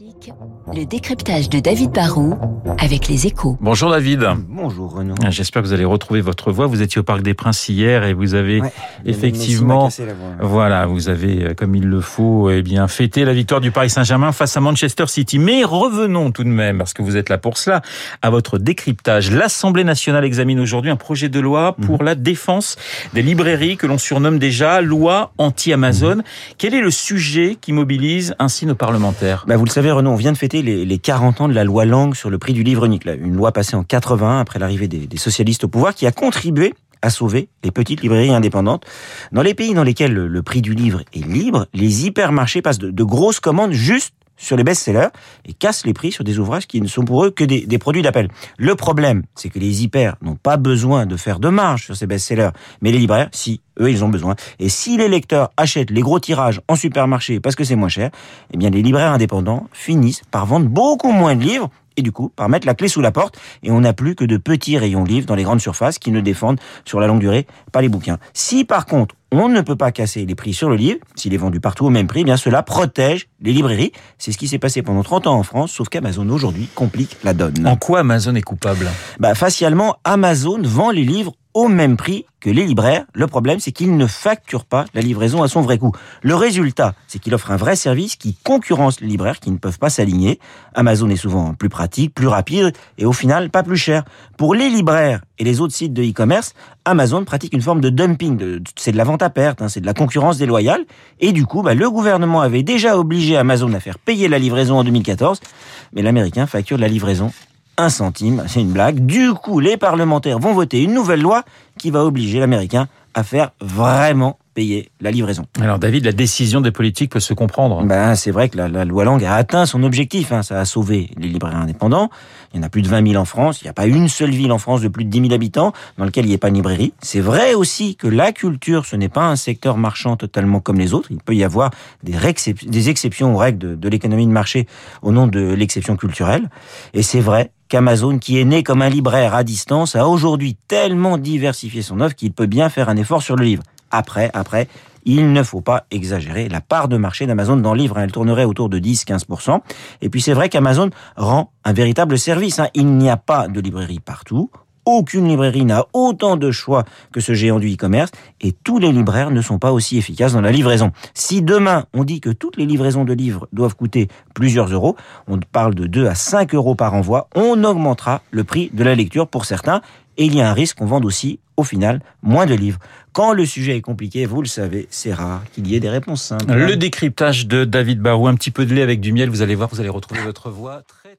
Classique, le décryptage de David Barrault avec les échos. Bonjour David. Bonjour Renaud. J'espère que vous allez retrouver votre voix. Vous étiez au Parc des Princes hier et vous avez Ouais, effectivement, Messi m'a cassé la voix. voilà, vous avez euh, comme il le faut, eh bien fêté la victoire du Paris Saint-Germain face à Manchester City. Mais revenons tout de même, parce que vous êtes là pour cela, à votre décryptage. L'Assemblée nationale examine aujourd'hui un projet de loi Mhm. pour la défense des librairies que l'on surnomme déjà loi anti-Amazon. Mhm. Quel est le sujet qui mobilise ainsi nos parlementaires? Bah, vous le savez Renaud, on vient de fêter les, les 40 ans de la loi Langue sur le prix du livre unique. Une loi passée en 80 après l'arrivée des, socialistes au pouvoir qui a contribué à sauver les petites librairies indépendantes. Dans les pays dans lesquels le, le prix du livre est libre, les hypermarchés passent de, de grosses commandes juste sur les best-sellers et cassent les prix sur des ouvrages qui ne sont pour eux que des, des produits d'appel. Le problème, c'est que les hyper n'ont pas besoin de faire de marge sur ces best-sellers, mais les libraires, si, eux, ils ont besoin. Et si les lecteurs achètent les gros tirages en supermarché parce que c'est moins cher, eh bien les libraires indépendants finissent par vendre beaucoup moins de livres et du coup par mettre la clé sous la porte et on n'a plus que de petits rayons livres dans les grandes surfaces qui ne défendent sur la longue durée pas les bouquins. Si par contre on ne peut pas casser les prix sur le livre, s'il est vendu partout au même prix, eh bien cela protège les librairies. C'est ce qui s'est passé pendant 30 ans en France, sauf qu'Amazon aujourd'hui complique la donne. En quoi Amazon est coupable? Bah, facialement, Amazon vend les livres au même prix que les libraires. Le problème, c'est qu'il ne facture pas la livraison à son vrai coût. Le résultat, c'est qu'il offre un vrai service qui concurrence les libraires qui ne peuvent pas s'aligner. Amazon est souvent plus pratique, plus rapide et au final pas plus cher. Pour les libraires et les autres sites de e-commerce, Amazon pratique une forme de dumping. C'est de la vente à perte, hein, c'est de la concurrence déloyale. Et du coup, bah, le gouvernement avait déjà obligé Amazon à faire payer la livraison en 2014, mais l'américain facture la livraison un centime, c'est une blague. Du coup, les parlementaires vont voter une nouvelle loi qui va obliger l'Américain à faire vraiment payer la livraison. Alors David, la décision des politiques peut se comprendre. Ben, c'est vrai que la, la loi Langue a atteint son objectif. hein. Ça a sauvé les libraires indépendants. Il y en a plus de 20 000 en France. Il n'y a pas une seule ville en France de plus de 10 000 habitants dans lequel il n'y ait pas de librairie. C'est vrai aussi que la culture, ce n'est pas un secteur marchand totalement comme les autres. Il peut y avoir des, des exceptions aux règles de, de l'économie de marché au nom de l'exception culturelle. Et c'est vrai qu'Amazon, qui est né comme un libraire à distance, a aujourd'hui tellement diversifié son offre qu'il peut bien faire un effort sur le livre. Après, après, il ne faut pas exagérer. La part de marché d'Amazon dans le livre, hein, elle tournerait autour de 10-15%. Et puis c'est vrai qu'Amazon rend un véritable service. hein. Il n'y a pas de librairie partout. Aucune librairie n'a autant de choix que ce géant du e-commerce et tous les libraires ne sont pas aussi efficaces dans la livraison. Si demain on dit que toutes les livraisons de livres doivent coûter plusieurs euros, on parle de 2 à 5 euros par envoi, on augmentera le prix de la lecture pour certains et il y a un risque qu'on vende aussi au final moins de livres. Quand le sujet est compliqué, vous le savez, c'est rare qu'il y ait des réponses simples. Le décryptage de David Barou, un petit peu de lait avec du miel, vous allez voir, vous allez retrouver votre voix très